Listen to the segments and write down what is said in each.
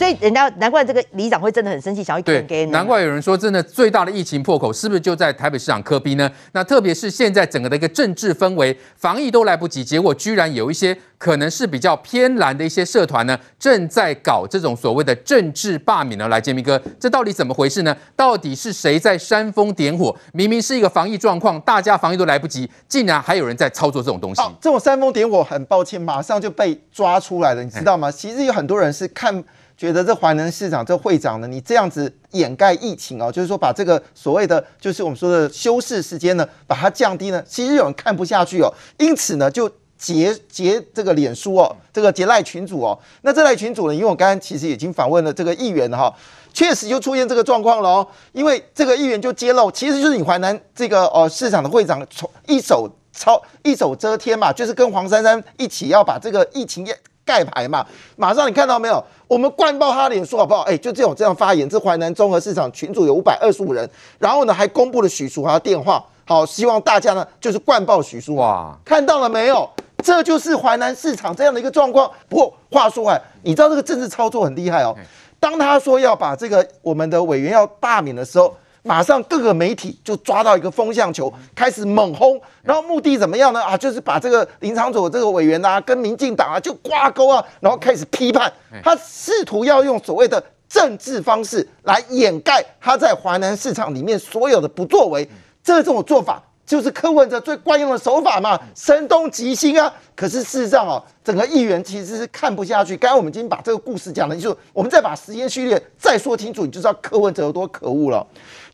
所以人家难怪这个里长会真的很生气，想要给给你。难怪有人说，真的最大的疫情破口是不是就在台北市长柯 P 呢？那特别是现在整个的一个政治氛围，防疫都来不及，结果居然有一些可能是比较偏蓝的一些社团呢，正在搞这种所谓的政治罢免呢。来，杰明哥，这到底怎么回事呢？到底是谁在煽风点火？明明是一个防疫状况，大家防疫都来不及，竟然还有人在操作这种东西。这种煽风点火，很抱歉，马上就被抓出来了，你知道吗？其实有很多人是看。觉得这华南市长这会长呢，你这样子掩盖疫情哦，就是说把这个所谓的就是我们说的休市时间呢，把它降低呢，其实有人看不下去哦，因此呢就截截这个脸书哦，这个截赖群主哦，那这赖群主呢，因为我刚刚其实已经访问了这个议员哈，确实就出现这个状况了哦，因为这个议员就揭露，其实就是你淮南这个呃市长的会长从一手操一手遮天嘛，就是跟黄珊珊一起要把这个疫情盖牌嘛，马上你看到没有？我们灌爆他脸书好不好？哎，就这种这样发言，这淮南综合市场群组有五百二十五人，然后呢还公布了许淑华的电话，好，希望大家呢就是灌爆许淑华，看到了没有？这就是淮南市场这样的一个状况。不过话说回来，你知道这个政治操作很厉害哦。当他说要把这个我们的委员要罢免的时候。马上各个媒体就抓到一个风向球，开始猛轰，然后目的怎么样呢？啊，就是把这个林昶佐这个委员啊，跟民进党啊就挂钩啊，然后开始批判，他试图要用所谓的政治方式来掩盖他在华南市场里面所有的不作为，这种做法。就是柯文哲最惯用的手法嘛，声东击西啊。可是事实上哦，整个议员其实是看不下去。刚才我们已经把这个故事讲了，就是我们再把时间序列再说清楚，你就知道柯文哲有多可恶了。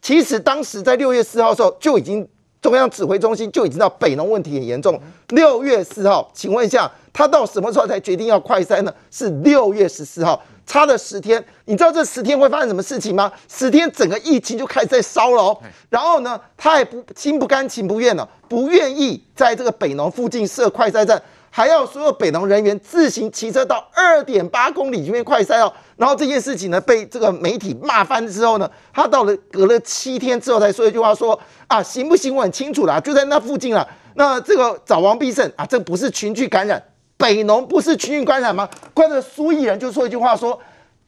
其实当时在六月四号的时候，就已经中央指挥中心就已经知道北农问题很严重。六月四号，请问一下，他到什么时候才决定要快筛呢？是六月十四号。差了十天，你知道这十天会发生什么事情吗？十天整个疫情就开始在烧了哦。然后呢，他也不心不甘情不愿了，不愿意在这个北农附近设快筛站，还要所有北农人员自行骑车到二点八公里这边快塞哦。然后这件事情呢，被这个媒体骂翻之后呢，他到了隔了七天之后才说一句话说啊，行不行？我很清楚啦，就在那附近了。那这个找王必胜啊，这不是群聚感染。北农不是群聚感染吗？关键苏益仁就说一句话说，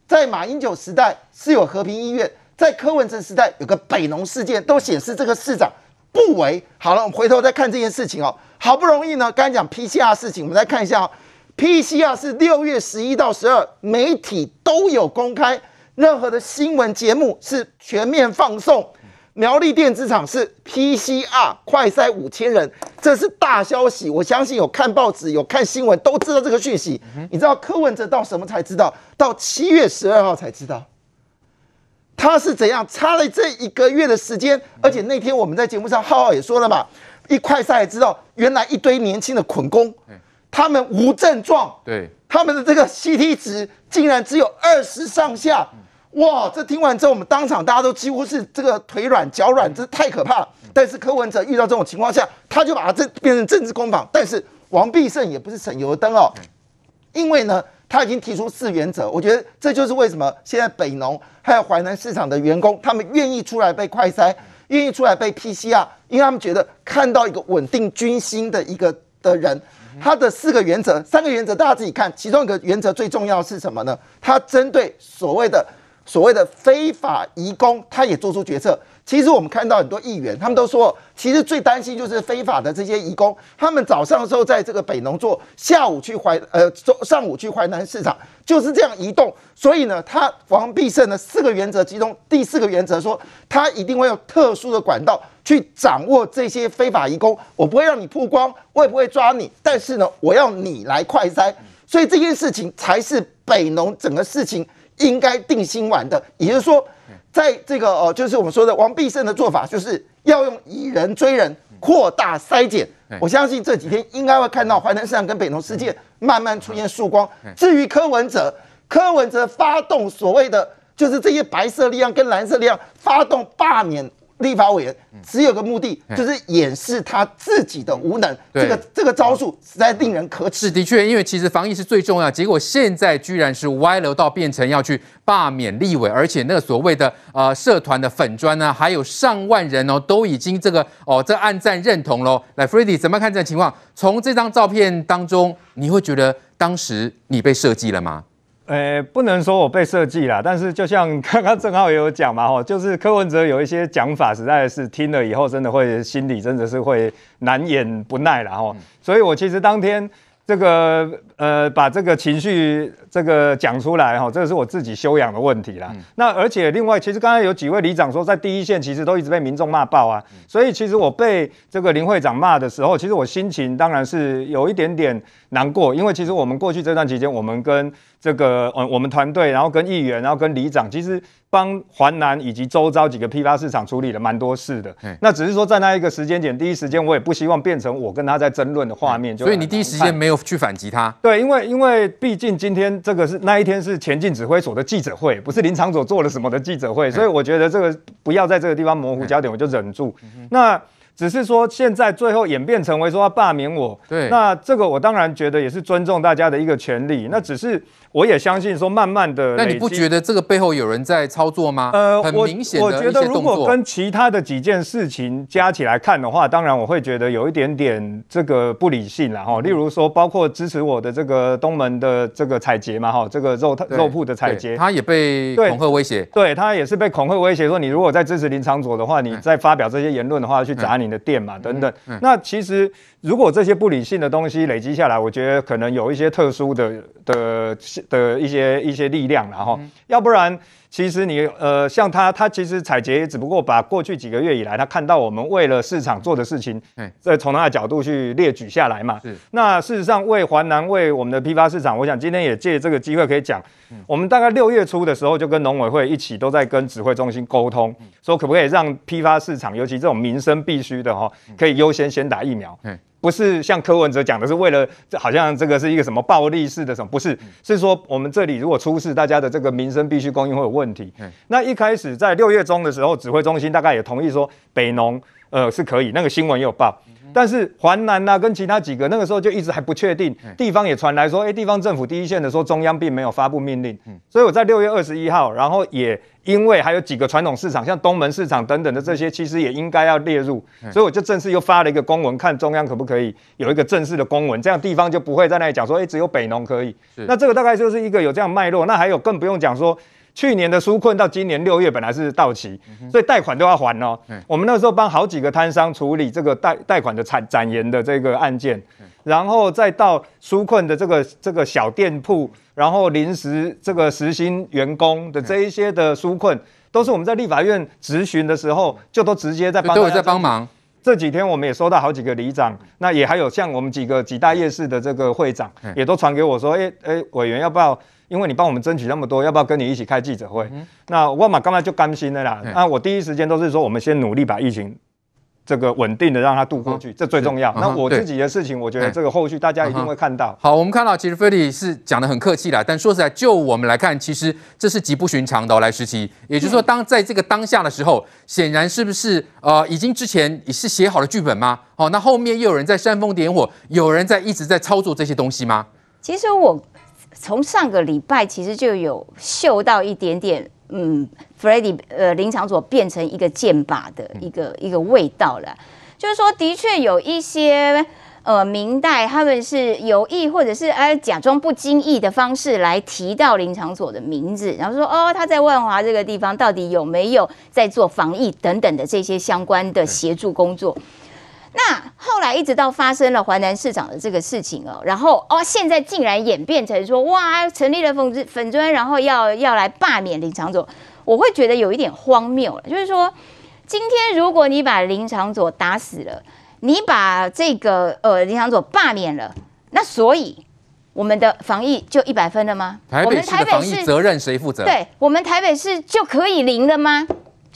在马英九时代是有和平医院，在柯文哲时代有个北农事件，都显示这个市长不为。好了，我们回头再看这件事情哦。好不容易呢，刚才讲 PCR 事情，我们再看一下哦。PCR 是六月十一到十二，媒体都有公开，任何的新闻节目是全面放送。苗栗电子厂是 PCR 快筛五千人，这是大消息。我相信有看报纸、有看新闻都知道这个讯息。你知道柯文哲到什么才知道？到七月十二号才知道。他是怎样差了这一个月的时间？而且那天我们在节目上浩浩也说了嘛，一快筛也知道，原来一堆年轻的捆工，他们无症状，对，他们的这个 CT 值竟然只有二十上下。哇！这听完之后，我们当场大家都几乎是这个腿软脚软，这太可怕了。但是柯文哲遇到这种情况下，他就把它这变成政治攻防。但是王必胜也不是省油的灯哦，因为呢，他已经提出四原则。我觉得这就是为什么现在北农还有淮南市场的员工，他们愿意出来被快筛，愿意出来被 PCR，因为他们觉得看到一个稳定军心的一个的人。他的四个原则，三个原则大家自己看，其中一个原则最重要是什么呢？他针对所谓的。所谓的非法移工，他也做出决策。其实我们看到很多议员，他们都说，其实最担心就是非法的这些移工。他们早上的时候在这个北农做，下午去淮呃上午去淮南市场，就是这样移动。所以呢，他王必胜的四个原则，其中第四个原则说，他一定会用特殊的管道去掌握这些非法移工。我不会让你曝光，我也不会抓你，但是呢，我要你来快筛。所以这件事情才是北农整个事情。应该定心丸的，也就是说，在这个哦，就是我们说的王必胜的做法，就是要用以人追人，扩大筛检。我相信这几天应该会看到淮南市场跟北农世界慢慢出现曙光。至于柯文哲，柯文哲发动所谓的就是这些白色力量跟蓝色力量发动罢免。立法委员只有个目的，就是掩饰他自己的无能。这个这个招数实在令人可耻。是的确，因为其实防疫是最重要，结果现在居然是歪楼到变成要去罢免立委，而且那个所谓的呃社团的粉专呢，还有上万人哦，都已经这个哦这暗赞认同喽。来，Freddy 怎么看这个情况？从这张照片当中，你会觉得当时你被设计了吗？呃，不能说我被设计了，但是就像刚刚郑浩也有讲嘛，吼，就是柯文哲有一些讲法，实在是听了以后，真的会心里真的是会难掩不耐了，吼。所以我其实当天这个呃，把这个情绪这个讲出来，哈，这个是我自己修养的问题啦。那而且另外，其实刚才有几位里长说，在第一线其实都一直被民众骂爆啊，所以其实我被这个林会长骂的时候，其实我心情当然是有一点点难过，因为其实我们过去这段期间，我们跟这个呃，我们团队，然后跟议员，然后跟里长，其实帮环南以及周遭几个批发市场处理了蛮多事的。那只是说在那一个时间点，第一时间我也不希望变成我跟他在争论的画面。就所以你第一时间没有去反击他？对，因为因为毕竟今天这个是那一天是前进指挥所的记者会，不是林场所做了什么的记者会，所以我觉得这个不要在这个地方模糊焦点，我就忍住。那。只是说现在最后演变成为说要罢免我，对，那这个我当然觉得也是尊重大家的一个权利。那只是我也相信说，慢慢的，那你不觉得这个背后有人在操作吗？呃，很明显的我，我觉得如果跟其他的几件事情加起来看的话，当然我会觉得有一点点这个不理性了哈。例如说，包括支持我的这个东门的这个采洁嘛哈，这个肉肉铺的采洁，他也被恐吓威胁，对他也是被恐吓威胁说，你如果再支持林长佐的话，你再发表这些言论的话，去砸你。的店嘛，等等。那其实如果这些不理性的东西累积下来，我觉得可能有一些特殊的的的一些一些力量，然后要不然。其实你呃，像他，他其实采洁只不过把过去几个月以来他看到我们为了市场做的事情，再从他的角度去列举下来嘛。是。那事实上为华南为我们的批发市场，我想今天也借这个机会可以讲，我们大概六月初的时候就跟农委会一起都在跟指挥中心沟通，说可不可以让批发市场，尤其这种民生必须的哈，可以优先先打疫苗。不是像柯文哲讲的，是为了好像这个是一个什么暴力式的什么？不是，是说我们这里如果出事，大家的这个民生必须供应会有问题。那一开始在六月中的时候，指挥中心大概也同意说北农呃是可以，那个新闻也有报。但是环南呐跟其他几个那个时候就一直还不确定，地方也传来说，哎，地方政府第一线的说中央并没有发布命令。所以我在六月二十一号，然后也。因为还有几个传统市场，像东门市场等等的这些，其实也应该要列入，所以我就正式又发了一个公文，看中央可不可以有一个正式的公文，这样地方就不会在那里讲说，哎，只有北农可以。那这个大概就是一个有这样脉络。那还有更不用讲说，去年的纾困到今年六月本来是到期，所以贷款都要还哦。我们那时候帮好几个摊商处理这个贷贷款的产展延的这个案件。然后再到纾困的这个这个小店铺，然后临时这个实薪员工的这一些的纾困，都是我们在立法院质询的时候，就都直接在帮。都有在帮忙。这几天我们也收到好几个里长，那也还有像我们几个几大夜市的这个会长，也都传给我说，哎哎，委员要不要？因为你帮我们争取那么多，要不要跟你一起开记者会？那我嘛刚才就甘心的啦。那我第一时间都是说，我们先努力把疫情。这个稳定的让它度过去，这最重要。那我自己的事情，我觉得这个后续大家一定会看到。好，我们看到其实菲利是讲的很客气啦，但说实在，就我们来看，其实这是极不寻常的。来时期，也就是说，当在这个当下的时候，显然是不是呃，已经之前也是写好了剧本吗？哦，那后面又有人在煽风点火，有人在一直在操作这些东西吗？其实我从上个礼拜其实就有嗅到一点点。嗯，Freddy，呃，林昶佐变成一个箭靶的一个一个味道了，就是说，的确有一些呃明代他们是有意或者是哎假装不经意的方式来提到林场所的名字，然后说哦他在万华这个地方到底有没有在做防疫等等的这些相关的协助工作。那后来一直到发生了淮南市长的这个事情哦，然后哦，现在竟然演变成说哇，成立了粉粉专，然后要要来罢免林长佐，我会觉得有一点荒谬了。就是说，今天如果你把林长佐打死了，你把这个呃林长佐罢免了，那所以我们的防疫就一百分了吗？台北市的防疫责任谁负责？对，我们台北市就可以零了吗？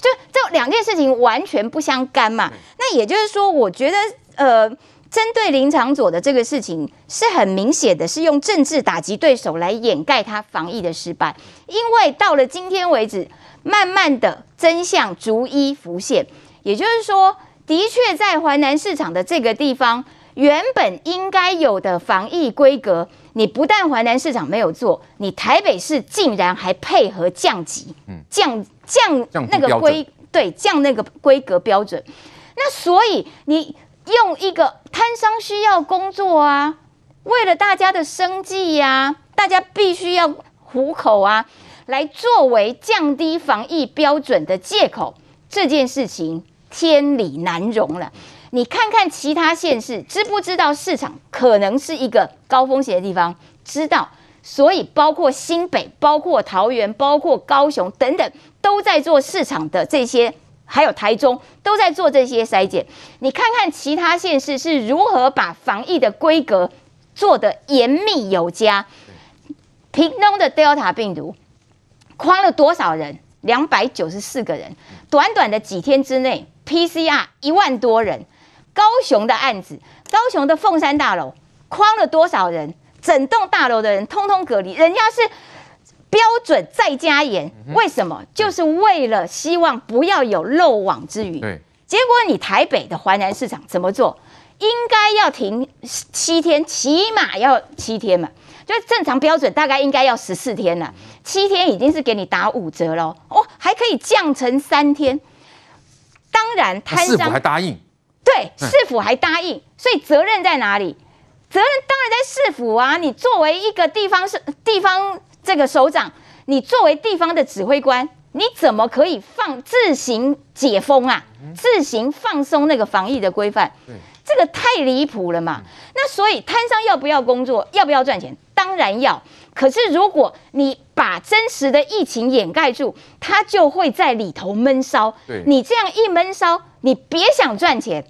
就这两件事情完全不相干嘛？那也就是说，我觉得呃，针对林长佐的这个事情是很明显的，是用政治打击对手来掩盖他防疫的失败。因为到了今天为止，慢慢的真相逐一浮现。也就是说，的确在淮南市场的这个地方，原本应该有的防疫规格，你不但淮南市场没有做，你台北市竟然还配合降级，降。降那个规对降那个规格标准，那所以你用一个摊商需要工作啊，为了大家的生计呀，大家必须要糊口啊，来作为降低防疫标准的借口，这件事情天理难容了。你看看其他县市，知不知道市场可能是一个高风险的地方？知道，所以包括新北、包括桃园、包括高雄等等，都在做市场的这些。还有台中都在做这些筛检，你看看其他县市是如何把防疫的规格做得严密有加。屏东的 Delta 病毒框了多少人？两百九十四个人，短短的几天之内，PCR 一万多人。高雄的案子，高雄的凤山大楼框了多少人？整栋大楼的人通通隔离，人家是。标准再加严，为什么？就是为了希望不要有漏网之鱼。对，结果你台北的环南市场怎么做？应该要停七天，起码要七天嘛。就正常标准大概应该要十四天了，七天已经是给你打五折喽哦，还可以降成三天。当然，摊商还答应，对，市府还答应，所以责任在哪里？责任当然在市府啊！你作为一个地方是地方。这个首长，你作为地方的指挥官，你怎么可以放自行解封啊？自行放松那个防疫的规范？这个太离谱了嘛！那所以摊商要不要工作？要不要赚钱？当然要。可是如果你把真实的疫情掩盖住，它就会在里头闷烧。你这样一闷烧，你别想赚钱，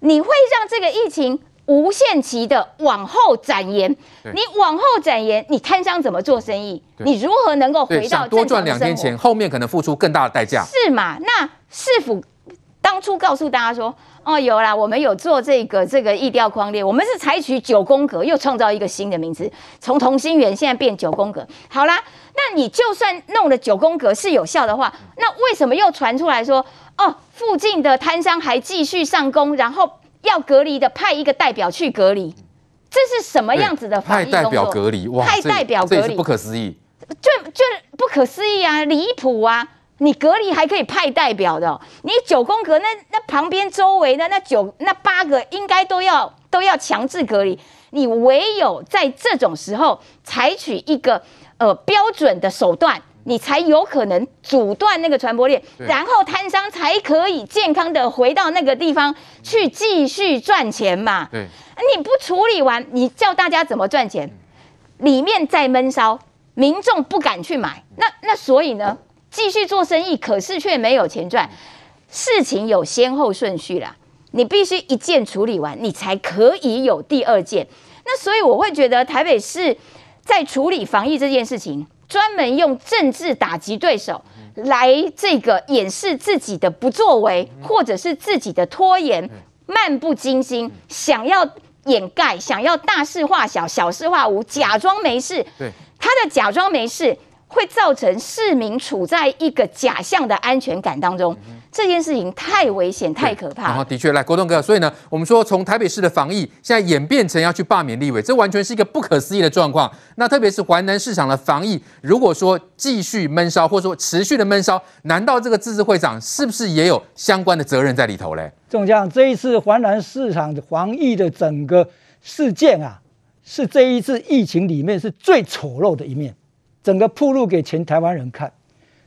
你会让这个疫情。无限期的往后展延，你往后展延，你摊商怎么做生意？你如何能够回到多赚两天钱？后面可能付出更大的代价。是嘛？那市府当初告诉大家说，哦，有啦，我们有做这个这个意调框列，我们是采取九宫格，又创造一个新的名词，从同心圆现在变九宫格。好啦，那你就算弄了九宫格是有效的话，那为什么又传出来说，哦，附近的摊商还继续上工，然后？要隔离的派一个代表去隔离，这是什么样子的？派代表隔离，哇，派代表隔离，不可思议，就就不可思议啊，离谱啊！你隔离还可以派代表的，你九宫格那那旁边周围的那九那八个应该都要都要强制隔离，你唯有在这种时候采取一个呃标准的手段。你才有可能阻断那个传播链，然后摊商才可以健康的回到那个地方去继续赚钱嘛。对，你不处理完，你叫大家怎么赚钱？里面在闷烧，民众不敢去买，那那所以呢，继续做生意，可是却没有钱赚。事情有先后顺序啦，你必须一件处理完，你才可以有第二件。那所以我会觉得台北市在处理防疫这件事情。专门用政治打击对手，来这个掩饰自己的不作为，或者是自己的拖延、漫不经心，想要掩盖，想要大事化小、小事化无，假装没事。对，他的假装没事。会造成市民处在一个假象的安全感当中，这件事情太危险、太可怕。然后的确，来国栋哥，所以呢，我们说从台北市的防疫现在演变成要去罢免立委，这完全是一个不可思议的状况。那特别是淮南市场的防疫，如果说继续闷烧，或者说持续的闷烧，难道这个自治会长是不是也有相关的责任在里头嘞？中将，这一次淮南市场的防疫的整个事件啊，是这一次疫情里面是最丑陋的一面。整个暴露给全台湾人看，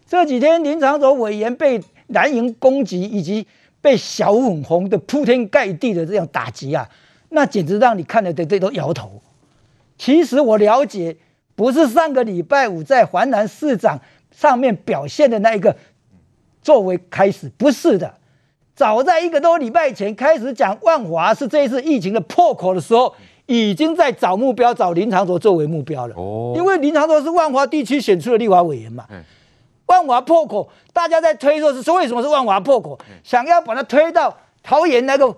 这几天林昶佐委员被蓝营攻击，以及被小粉红的铺天盖地的这样打击啊，那简直让你看了的这都摇头。其实我了解，不是上个礼拜五在环南市长上面表现的那一个作为开始，不是的，早在一个多礼拜前开始讲万华是这一次疫情的破口的时候。已经在找目标，找林长卓作为目标了。哦，因为林长卓是万华地区选出的立法委员嘛。嗯。万华破口，大家在推说是说为什么是万华破口，想要把它推到桃园那个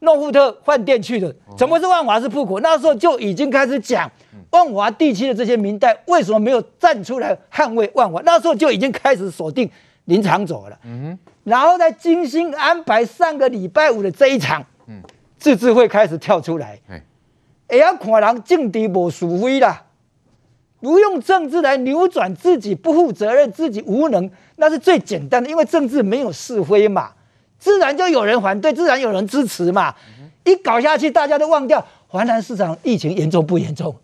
诺富特饭店去的。怎么是万华是破口？那时候就已经开始讲万华地区的这些民代为什么没有站出来捍卫万华？那时候就已经开始锁定林长佐了。嗯。然后再精心安排上个礼拜五的这一场，嗯，自治会开始跳出来。也要看人政治无是非啦，不用政治来扭转自己不负责任、自己无能，那是最简单的。因为政治没有是非嘛，自然就有人反对，自然有人支持嘛。一搞下去，大家都忘掉华南市场疫情严重不严重？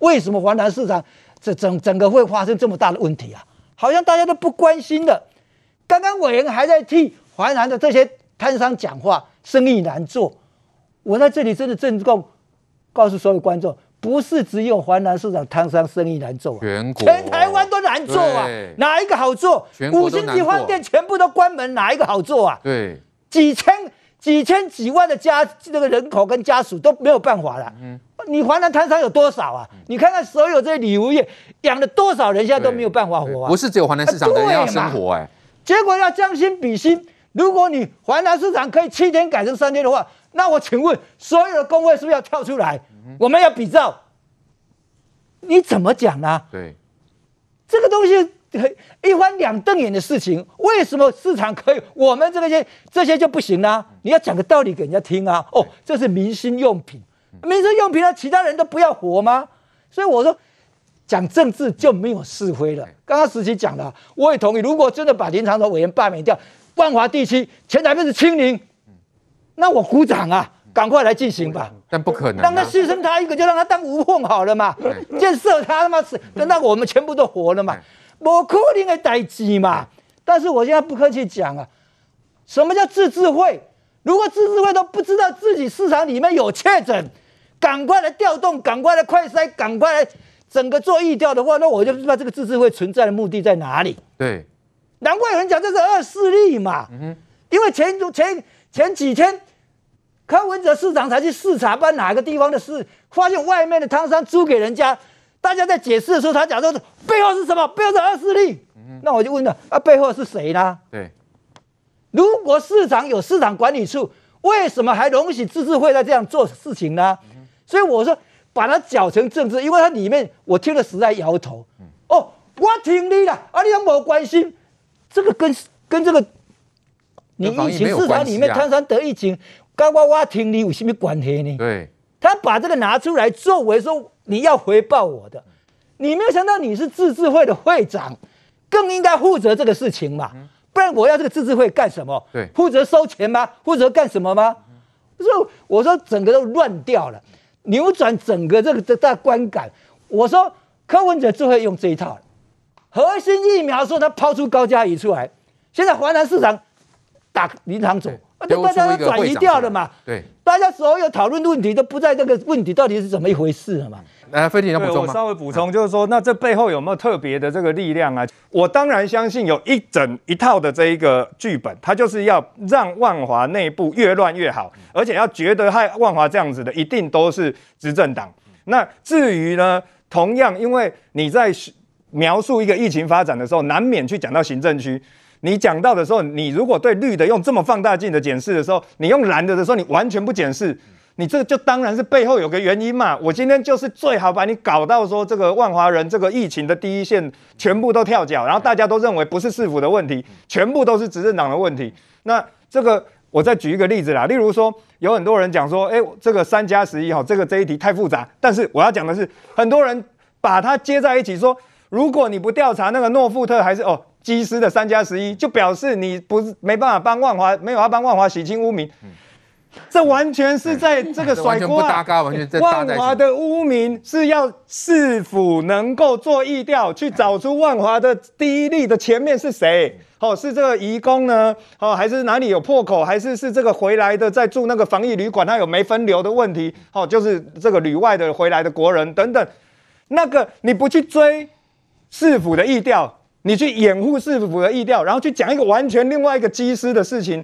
为什么华南市场这整整个会发生这么大的问题啊？好像大家都不关心的。刚刚委员还在替华南的这些摊商讲话，生意难做。我在这里真的郑重告诉所有观众，不是只有华南市场摊商生意难做啊，全国全台湾都难做啊，哪一个好做？五星级饭店全部都关门，哪一个好做啊？对，几千几千几万的家这个人口跟家属都没有办法了。嗯。你华南摊商有多少啊？你看看所有这些旅游业养了多少人，现在都没有办法活啊！不是只有华南市场的人要生活哎、欸，结果要将心比心，如果你华南市场可以七天改成三天的话，那我请问所有的工会是不是要跳出来？嗯、我们要比照，你怎么讲呢？对，这个东西一翻两瞪眼的事情，为什么市场可以，我们这个些这些就不行呢？你要讲个道理给人家听啊！哦，这是民生用品。民生用品啊，其他人都不要活吗？所以我说，讲政治就没有是非了。刚刚时期讲了，我也同意。如果真的把林长佐委员罢免掉，万华地区前台北市清零，那我鼓掌啊，赶快来进行吧。但不可能，让他牺牲他一个，就让他当无缝好了嘛。建设他他妈是，那我们全部都活了嘛。我可能的代志嘛。但是我现在不客气讲啊，什么叫自治会？如果自治会都不知道自己市场里面有确诊，赶快来调动，赶快来快筛，赶快来整个做疫调的话，那我就不知道这个自治会存在的目的在哪里。对，难怪有人讲这是恶势力嘛。因为前前前几天柯文哲市长才去视察，办哪个地方的事，发现外面的汤山租给人家，大家在解释的时候，他讲说背后是什么？背后是恶势力。嗯，那我就问了，啊，背后是谁呢？对。如果市长有市场管理处，为什么还容许自治会在这样做事情呢？所以我说把它搅成政治，因为它里面我听了实在摇头。哦，我听你了，啊，你有没有关心？这个跟跟这个你疫情市场里面摊商得疫情，跟我我听你有什么关系呢？对，他把这个拿出来作为说你要回报我的，你没有想到你是自治会的会长，更应该负责这个事情嘛。不然我要这个自治会干什么？对，负责收钱吗？负责干什么吗？所以我说整个都乱掉了，扭转整个这个这大观感。我说柯文哲就会用这一套，核心疫苗说他抛出高嘉瑜出来，现在华南市场打林昶佐。啊，就大家都转移掉了嘛。对，大家所有讨论问题都不在这个问题到底是怎么一回事了嘛。来，飞艇要补充吗？我稍微补充，就是说，那这背后有没有特别的这个力量啊？我当然相信有一整一套的这一个剧本，它就是要让万华内部越乱越好，而且要觉得害万华这样子的，一定都是执政党。那至于呢，同样，因为你在描述一个疫情发展的时候，难免去讲到行政区。你讲到的时候，你如果对绿的用这么放大镜的检视的时候，你用蓝的的时候，你完全不检视，你这就当然是背后有个原因嘛。我今天就是最好把你搞到说这个万华人这个疫情的第一线全部都跳脚，然后大家都认为不是市府的问题，全部都是执政党的问题。那这个我再举一个例子啦，例如说有很多人讲说，哎，这个三加十一哈，这个这一题太复杂。但是我要讲的是，很多人把它接在一起说，如果你不调查那个诺富特还是哦。基斯的三加十一就表示你不是没办法帮万华，没有要帮万华洗清污名，嗯、这完全是在这个甩锅、啊。万华的污名是要是否能够做疫调，去找出万华的第一例的前面是谁？哦，是这个移工呢？哦，还是哪里有破口？还是是这个回来的在住那个防疫旅馆，他有没分流的问题？哦，就是这个旅外的回来的国人等等，那个你不去追市府的意调？你去掩护市府的意调，然后去讲一个完全另外一个机师的事情，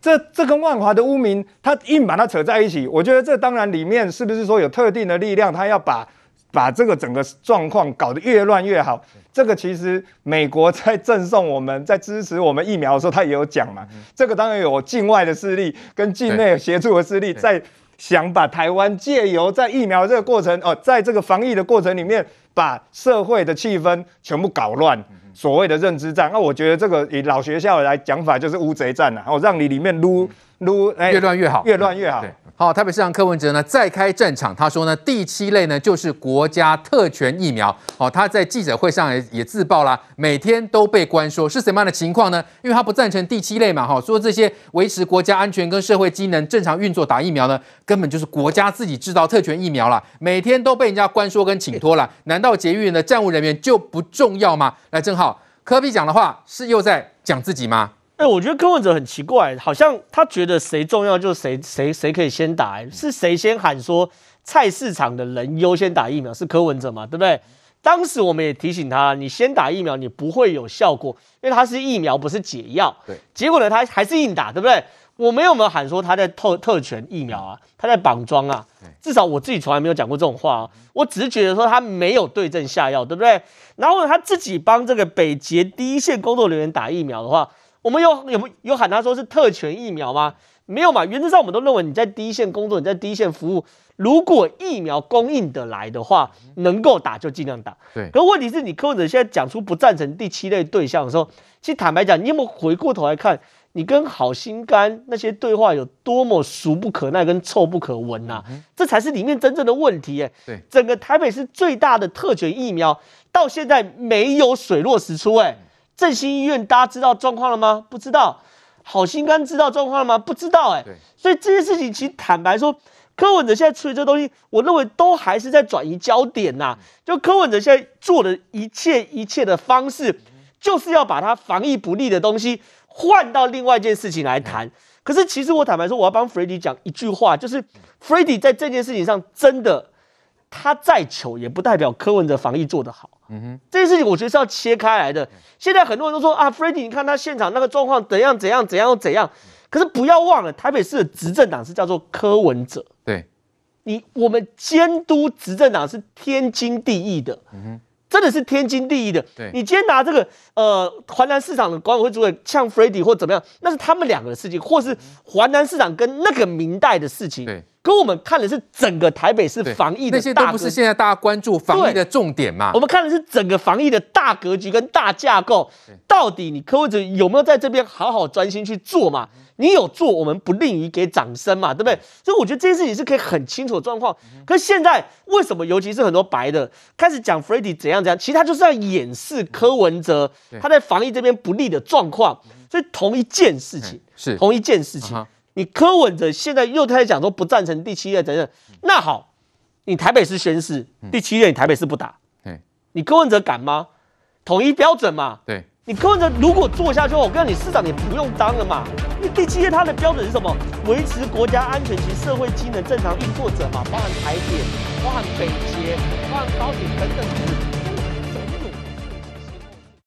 这这跟万华的污名，他硬把它扯在一起。我觉得这当然里面是不是说有特定的力量，他要把把这个整个状况搞得越乱越好？这个其实美国在赠送我们在支持我们疫苗的时候，他也有讲嘛。这个当然有境外的势力跟境内协助的势力在想把台湾借由在疫苗这个过程哦，在这个防疫的过程里面，把社会的气氛全部搞乱。所谓的认知战，那我觉得这个以老学校来讲法就是乌贼战呐，哦，让你里面撸撸哎越乱越好，越乱越好。对好，台北市长柯文哲呢再开战场，他说呢第七类呢就是国家特权疫苗。好，他在记者会上也也自曝啦，每天都被关说，是什么样的情况呢？因为他不赞成第七类嘛，哈，说这些维持国家安全跟社会机能正常运作打疫苗呢，根本就是国家自己制造特权疫苗啦，每天都被人家关说跟请托了，难道捷运的站务人员就不重要吗？来，正好柯 P 讲的话是又在讲自己吗？哎、欸，我觉得柯文哲很奇怪，好像他觉得谁重要就谁谁谁可以先打，是谁先喊说菜市场的人优先打疫苗是柯文哲嘛，对不对？当时我们也提醒他，你先打疫苗你不会有效果，因为它是疫苗不是解药。对，结果呢他还是硬打，对不对？我们有没有喊说他在特特权疫苗啊？他在绑桩啊？至少我自己从来没有讲过这种话啊，我只是觉得说他没有对症下药，对不对？然后他自己帮这个北捷第一线工作人员打疫苗的话。我们有有没有喊他说是特权疫苗吗？没有嘛。原则上我们都认为你在第一线工作，你在第一线服务，如果疫苗供应得来的话，能够打就尽量打。对。可问题是你柯文哲现在讲出不赞成第七类对象的时候，其实坦白讲，你有没有回过头来看，你跟好心肝那些对话有多么俗不可耐跟臭不可闻呐、啊？这才是里面真正的问题耶。对。整个台北市最大的特权疫苗到现在没有水落石出哎。振兴医院，大家知道状况了吗？不知道。好心肝知道状况了吗？不知道、欸。哎，所以这件事情其实坦白说，柯文哲现在处理这东西，我认为都还是在转移焦点呐、啊。就柯文哲现在做的一切一切的方式，就是要把他防疫不利的东西换到另外一件事情来谈。可是其实我坦白说，我要帮 Freddy 讲一句话，就是 Freddy 在这件事情上真的。他再糗也不代表柯文哲防疫做得好。嗯哼，这件事情我觉得是要切开来的。现在很多人都说啊，Freddy，你看他现场那个状况怎样怎样怎样怎样。可是不要忘了，台北市的执政党是叫做柯文哲。对，你我们监督执政党是天经地义的。嗯哼，真的是天经地义的。对，你今天拿这个呃华南市场的管委会主委呛 Freddy 或怎么样，那是他们两个的事情，或是华南市场跟那个明代的事情。对。可我们看的是整个台北市防疫的大，那些都不是现在大家关注防疫的重点嘛？我们看的是整个防疫的大格局跟大架构，到底你柯文哲有没有在这边好好专心去做嘛？你有做，我们不吝于给掌声嘛，对不对？所以我觉得这件事情是可以很清楚的状况。可是现在为什么，尤其是很多白的开始讲 Freddy 怎样怎样，其实他就是要掩饰柯文哲他在防疫这边不利的状况。所以同一件事情是同一件事情。你柯文哲现在又在讲说不赞成第七类等等，那好，你台北市宣示第七类，你台北市不打，你柯文哲敢吗？统一标准嘛，对，你柯文哲如果做下去，我跟你市长也不用当了嘛，因为第七页它的标准是什么？维持国家安全及社会机能正常运作者嘛，包含台铁，包含北捷，包含高铁等等。